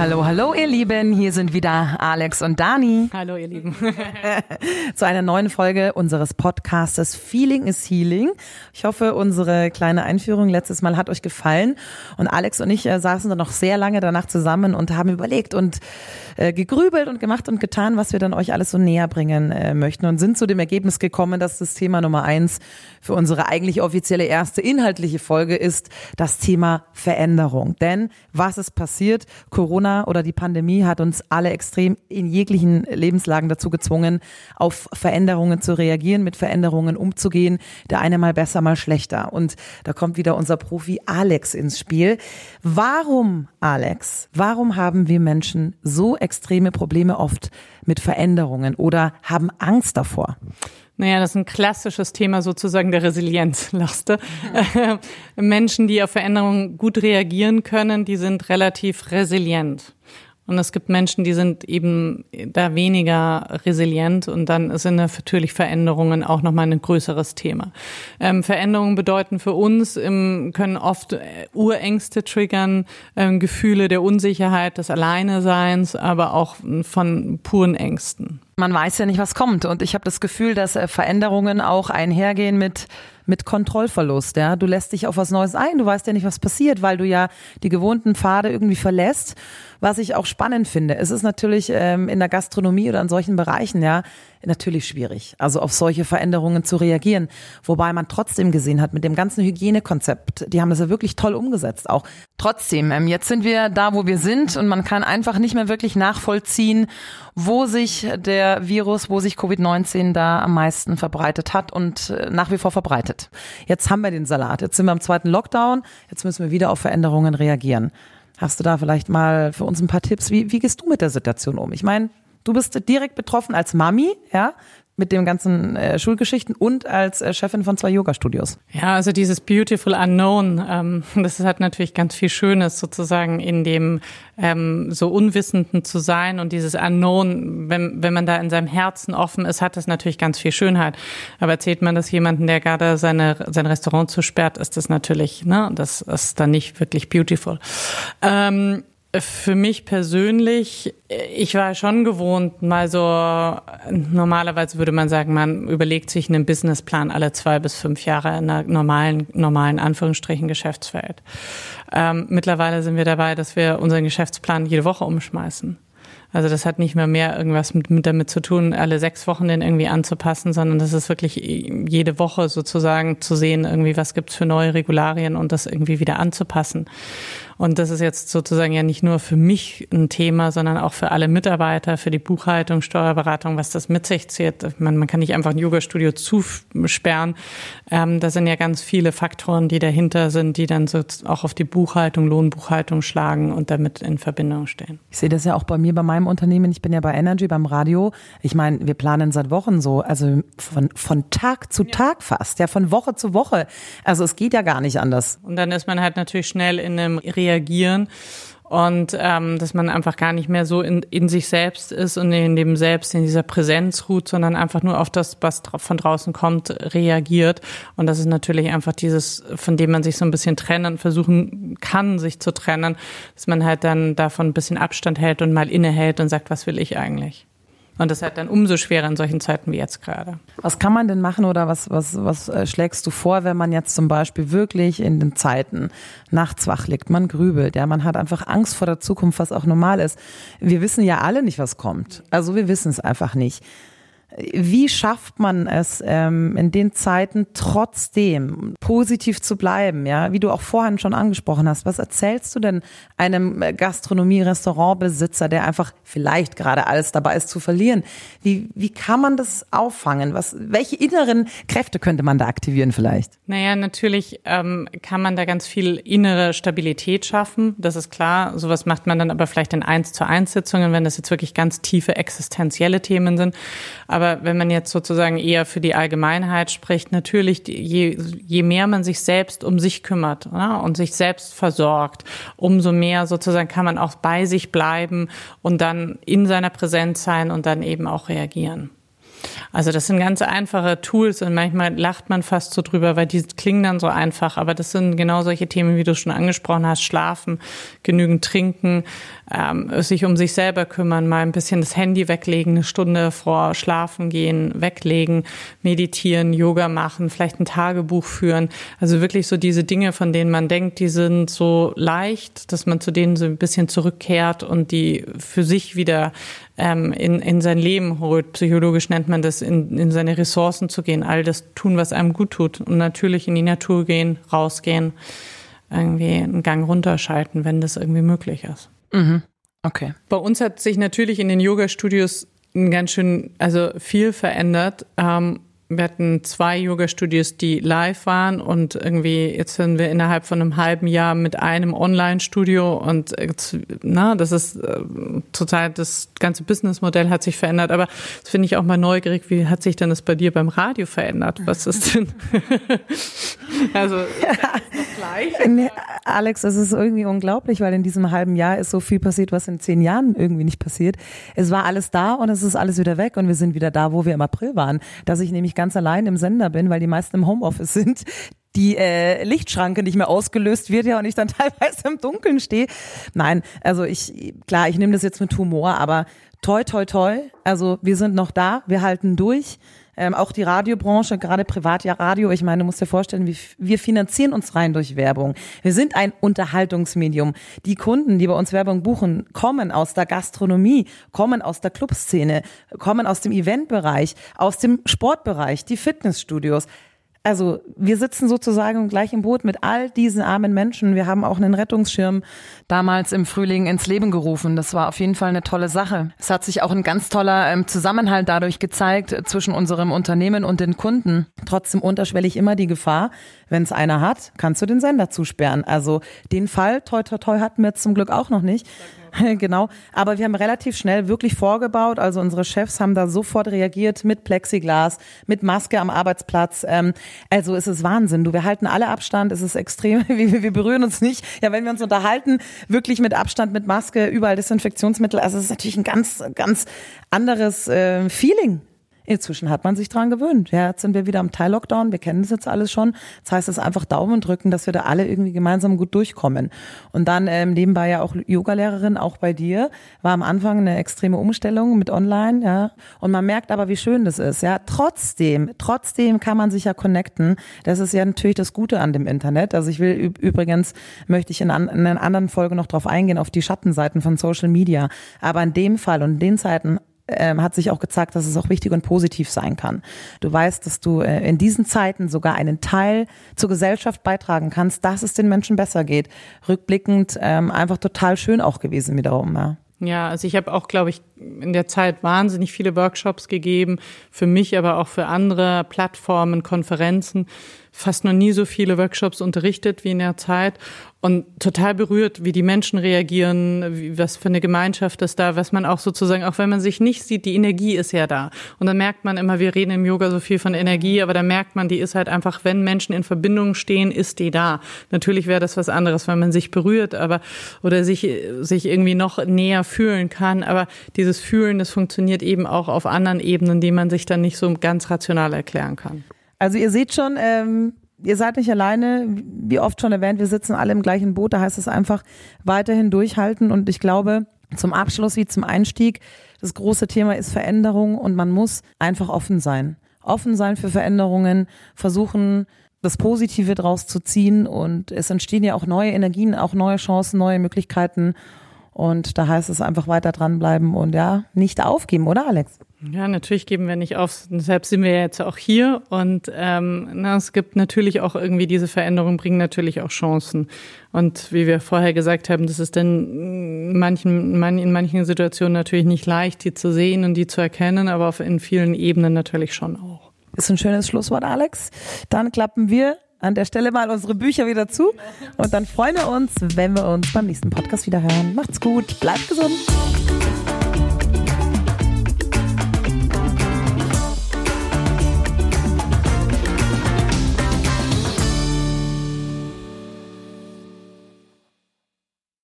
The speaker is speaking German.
hallo, hallo, ihr Lieben. Hier sind wieder Alex und Dani. Hallo, ihr Lieben. Zu einer neuen Folge unseres Podcastes Feeling is Healing. Ich hoffe, unsere kleine Einführung letztes Mal hat euch gefallen. Und Alex und ich äh, saßen dann noch sehr lange danach zusammen und haben überlegt und äh, gegrübelt und gemacht und getan, was wir dann euch alles so näher bringen äh, möchten und sind zu dem Ergebnis gekommen, dass das Thema Nummer eins für unsere eigentlich offizielle erste inhaltliche Folge ist das Thema Veränderung. Denn was ist passiert? Corona oder die Pandemie hat uns alle extrem in jeglichen Lebenslagen dazu gezwungen, auf Veränderungen zu reagieren, mit Veränderungen umzugehen. Der eine mal besser, mal schlechter. Und da kommt wieder unser Profi Alex ins Spiel. Warum, Alex, warum haben wir Menschen so extreme Probleme oft mit Veränderungen oder haben Angst davor? Naja, das ist ein klassisches Thema sozusagen der Resilienz, lachste. Ja. Menschen, die auf Veränderungen gut reagieren können, die sind relativ resilient. Und es gibt Menschen, die sind eben da weniger resilient und dann sind natürlich Veränderungen auch nochmal ein größeres Thema. Ähm, Veränderungen bedeuten für uns, im, können oft äh, Urängste triggern, äh, Gefühle der Unsicherheit, des Alleineseins, aber auch von puren Ängsten. Man weiß ja nicht, was kommt. Und ich habe das Gefühl, dass äh, Veränderungen auch einhergehen mit mit Kontrollverlust. Ja, du lässt dich auf was Neues ein. Du weißt ja nicht, was passiert, weil du ja die gewohnten Pfade irgendwie verlässt was ich auch spannend finde. Es ist natürlich ähm, in der Gastronomie oder in solchen Bereichen ja natürlich schwierig, also auf solche Veränderungen zu reagieren. Wobei man trotzdem gesehen hat mit dem ganzen Hygienekonzept, die haben das ja wirklich toll umgesetzt auch. Trotzdem, ähm, jetzt sind wir da, wo wir sind und man kann einfach nicht mehr wirklich nachvollziehen, wo sich der Virus, wo sich Covid-19 da am meisten verbreitet hat und äh, nach wie vor verbreitet. Jetzt haben wir den Salat, jetzt sind wir im zweiten Lockdown, jetzt müssen wir wieder auf Veränderungen reagieren. Hast du da vielleicht mal für uns ein paar Tipps? Wie, wie gehst du mit der Situation um? Ich meine, du bist direkt betroffen als Mami, ja, mit den ganzen äh, Schulgeschichten und als äh, Chefin von zwei Yoga-Studios. Ja, also dieses Beautiful Unknown, ähm, das hat natürlich ganz viel Schönes sozusagen in dem ähm, so Unwissenden zu sein und dieses Unknown, wenn, wenn man da in seinem Herzen offen ist, hat das natürlich ganz viel Schönheit. Aber erzählt man das jemanden, der gerade seine, sein Restaurant zusperrt, ist das natürlich, ne, das ist dann nicht wirklich beautiful. Ähm, für mich persönlich, ich war schon gewohnt, mal so, normalerweise würde man sagen, man überlegt sich einen Businessplan alle zwei bis fünf Jahre in einer normalen, normalen Anführungsstrichen Geschäftswelt. Ähm, mittlerweile sind wir dabei, dass wir unseren Geschäftsplan jede Woche umschmeißen. Also das hat nicht mehr mehr irgendwas mit, mit damit zu tun, alle sechs Wochen den irgendwie anzupassen, sondern das ist wirklich jede Woche sozusagen zu sehen, irgendwie was gibt's für neue Regularien und das irgendwie wieder anzupassen. Und das ist jetzt sozusagen ja nicht nur für mich ein Thema, sondern auch für alle Mitarbeiter, für die Buchhaltung, Steuerberatung, was das mit sich zieht. Man, man kann nicht einfach ein Yoga-Studio zusperren. Ähm, da sind ja ganz viele Faktoren, die dahinter sind, die dann so auch auf die Buchhaltung, Lohnbuchhaltung schlagen und damit in Verbindung stehen. Ich sehe das ja auch bei mir, bei meinem Unternehmen. Ich bin ja bei Energy, beim Radio. Ich meine, wir planen seit Wochen so, also von, von Tag zu Tag fast, ja, von Woche zu Woche. Also es geht ja gar nicht anders. Und dann ist man halt natürlich schnell in einem reagieren und ähm, dass man einfach gar nicht mehr so in, in sich selbst ist und in dem Selbst, in dieser Präsenz ruht, sondern einfach nur auf das, was von draußen kommt, reagiert. Und das ist natürlich einfach dieses, von dem man sich so ein bisschen trennen, versuchen kann, sich zu trennen, dass man halt dann davon ein bisschen Abstand hält und mal innehält und sagt, was will ich eigentlich? Und das hat dann umso schwerer in solchen Zeiten wie jetzt gerade. Was kann man denn machen oder was, was, was äh, schlägst du vor, wenn man jetzt zum Beispiel wirklich in den Zeiten nachts wach liegt, man grübelt, ja, man hat einfach Angst vor der Zukunft, was auch normal ist. Wir wissen ja alle nicht, was kommt. Also wir wissen es einfach nicht. Wie schafft man es ähm, in den Zeiten trotzdem positiv zu bleiben? Ja, wie du auch vorhin schon angesprochen hast. Was erzählst du denn einem Gastronomie-Restaurantbesitzer, der einfach vielleicht gerade alles dabei ist zu verlieren? Wie wie kann man das auffangen? Was welche inneren Kräfte könnte man da aktivieren vielleicht? Naja, natürlich ähm, kann man da ganz viel innere Stabilität schaffen. Das ist klar. Sowas macht man dann aber vielleicht in eins zu eins Sitzungen, wenn das jetzt wirklich ganz tiefe existenzielle Themen sind. Aber aber wenn man jetzt sozusagen eher für die Allgemeinheit spricht, natürlich, je, je mehr man sich selbst um sich kümmert oder? und sich selbst versorgt, umso mehr sozusagen kann man auch bei sich bleiben und dann in seiner Präsenz sein und dann eben auch reagieren. Also das sind ganz einfache Tools und manchmal lacht man fast so drüber, weil die klingen dann so einfach. Aber das sind genau solche Themen, wie du schon angesprochen hast. Schlafen, genügend trinken, ähm, sich um sich selber kümmern, mal ein bisschen das Handy weglegen, eine Stunde vor Schlafen gehen, weglegen, meditieren, Yoga machen, vielleicht ein Tagebuch führen. Also wirklich so diese Dinge, von denen man denkt, die sind so leicht, dass man zu denen so ein bisschen zurückkehrt und die für sich wieder ähm, in, in sein Leben holt. Psychologisch nennt man das, in, in seine Ressourcen zu gehen, all das tun, was einem gut tut. Und natürlich in die Natur gehen, rausgehen, irgendwie einen Gang runterschalten, wenn das irgendwie möglich ist. Mhm. Okay. Bei uns hat sich natürlich in den Yoga-Studios ganz schön, also viel verändert. Ähm, wir hatten zwei Yoga-Studios, die live waren und irgendwie jetzt sind wir innerhalb von einem halben Jahr mit einem Online-Studio und na, das ist äh, total, das ganze Businessmodell hat sich verändert. Aber das finde ich auch mal neugierig, wie hat sich denn das bei dir beim Radio verändert? Was ist denn? also gleich. Alex, es ist irgendwie unglaublich, weil in diesem halben Jahr ist so viel passiert, was in zehn Jahren irgendwie nicht passiert. Es war alles da und es ist alles wieder weg und wir sind wieder da, wo wir im April waren. Dass ich nämlich ganz allein im Sender bin, weil die meisten im Homeoffice sind, die äh, Lichtschranke nicht mehr ausgelöst wird ja und ich dann teilweise im Dunkeln stehe. Nein, also ich klar, ich nehme das jetzt mit Humor, aber toi toi toi, also wir sind noch da, wir halten durch ähm, auch die Radiobranche, gerade Privatradio, ich meine, du musst dir vorstellen, wir, wir finanzieren uns rein durch Werbung. Wir sind ein Unterhaltungsmedium. Die Kunden, die bei uns Werbung buchen, kommen aus der Gastronomie, kommen aus der Clubszene, kommen aus dem Eventbereich, aus dem Sportbereich, die Fitnessstudios. Also wir sitzen sozusagen gleich im Boot mit all diesen armen Menschen. Wir haben auch einen Rettungsschirm damals im Frühling ins Leben gerufen. Das war auf jeden Fall eine tolle Sache. Es hat sich auch ein ganz toller ähm, Zusammenhalt dadurch gezeigt äh, zwischen unserem Unternehmen und den Kunden. Trotzdem unterschwellig immer die Gefahr, wenn es einer hat, kannst du den Sender zusperren. Also den Fall, toi toi toi, hatten wir zum Glück auch noch nicht. genau. Aber wir haben relativ schnell wirklich vorgebaut. Also unsere Chefs haben da sofort reagiert mit Plexiglas, mit Maske am Arbeitsplatz. Ähm, also es ist Wahnsinn. Du, wir halten alle Abstand. Es ist extrem. Wir, wir berühren uns nicht. Ja, wenn wir uns unterhalten, wirklich mit Abstand, mit Maske, überall Desinfektionsmittel. Also es ist natürlich ein ganz, ganz anderes äh, Feeling. Inzwischen hat man sich dran gewöhnt. Ja, jetzt sind wir wieder am Teil-Lockdown. Wir kennen das jetzt alles schon. Das heißt, es ist einfach Daumen drücken, dass wir da alle irgendwie gemeinsam gut durchkommen. Und dann ähm, nebenbei ja auch Yogalehrerin, auch bei dir, war am Anfang eine extreme Umstellung mit Online. Ja, und man merkt aber, wie schön das ist. Ja, trotzdem, trotzdem kann man sich ja connecten. Das ist ja natürlich das Gute an dem Internet. Also ich will übrigens möchte ich in, an, in einer anderen Folge noch drauf eingehen auf die Schattenseiten von Social Media. Aber in dem Fall und in den Zeiten ähm, hat sich auch gezeigt, dass es auch wichtig und positiv sein kann. Du weißt, dass du äh, in diesen Zeiten sogar einen Teil zur Gesellschaft beitragen kannst, dass es den Menschen besser geht. Rückblickend ähm, einfach total schön auch gewesen wiederum. Ja. Ja, also ich habe auch, glaube ich, in der Zeit wahnsinnig viele Workshops gegeben, für mich, aber auch für andere Plattformen, Konferenzen, fast noch nie so viele Workshops unterrichtet wie in der Zeit und total berührt, wie die Menschen reagieren, wie, was für eine Gemeinschaft ist da, was man auch sozusagen, auch wenn man sich nicht sieht, die Energie ist ja da. Und dann merkt man immer, wir reden im Yoga so viel von Energie, aber da merkt man, die ist halt einfach, wenn Menschen in Verbindung stehen, ist die da. Natürlich wäre das was anderes, wenn man sich berührt, aber oder sich sich irgendwie noch näher fühlen kann. Aber dieses Fühlen, das funktioniert eben auch auf anderen Ebenen, die man sich dann nicht so ganz rational erklären kann. Also ihr seht schon, ähm, ihr seid nicht alleine, wie oft schon erwähnt, wir sitzen alle im gleichen Boot, da heißt es einfach weiterhin durchhalten. Und ich glaube, zum Abschluss wie zum Einstieg, das große Thema ist Veränderung und man muss einfach offen sein. Offen sein für Veränderungen, versuchen, das Positive draus zu ziehen. Und es entstehen ja auch neue Energien, auch neue Chancen, neue Möglichkeiten und da heißt es einfach weiter dranbleiben und ja, nicht aufgeben, oder Alex? Ja, natürlich geben wir nicht auf. Deshalb sind wir jetzt auch hier. Und ähm, na, es gibt natürlich auch irgendwie diese Veränderungen, bringen natürlich auch Chancen. Und wie wir vorher gesagt haben, das ist dann in manchen, in manchen Situationen natürlich nicht leicht, die zu sehen und die zu erkennen, aber auf in vielen Ebenen natürlich schon auch. Ist ein schönes Schlusswort, Alex. Dann klappen wir an der Stelle mal unsere Bücher wieder zu. Und dann freuen wir uns, wenn wir uns beim nächsten Podcast wieder hören. Macht's gut, bleibt gesund.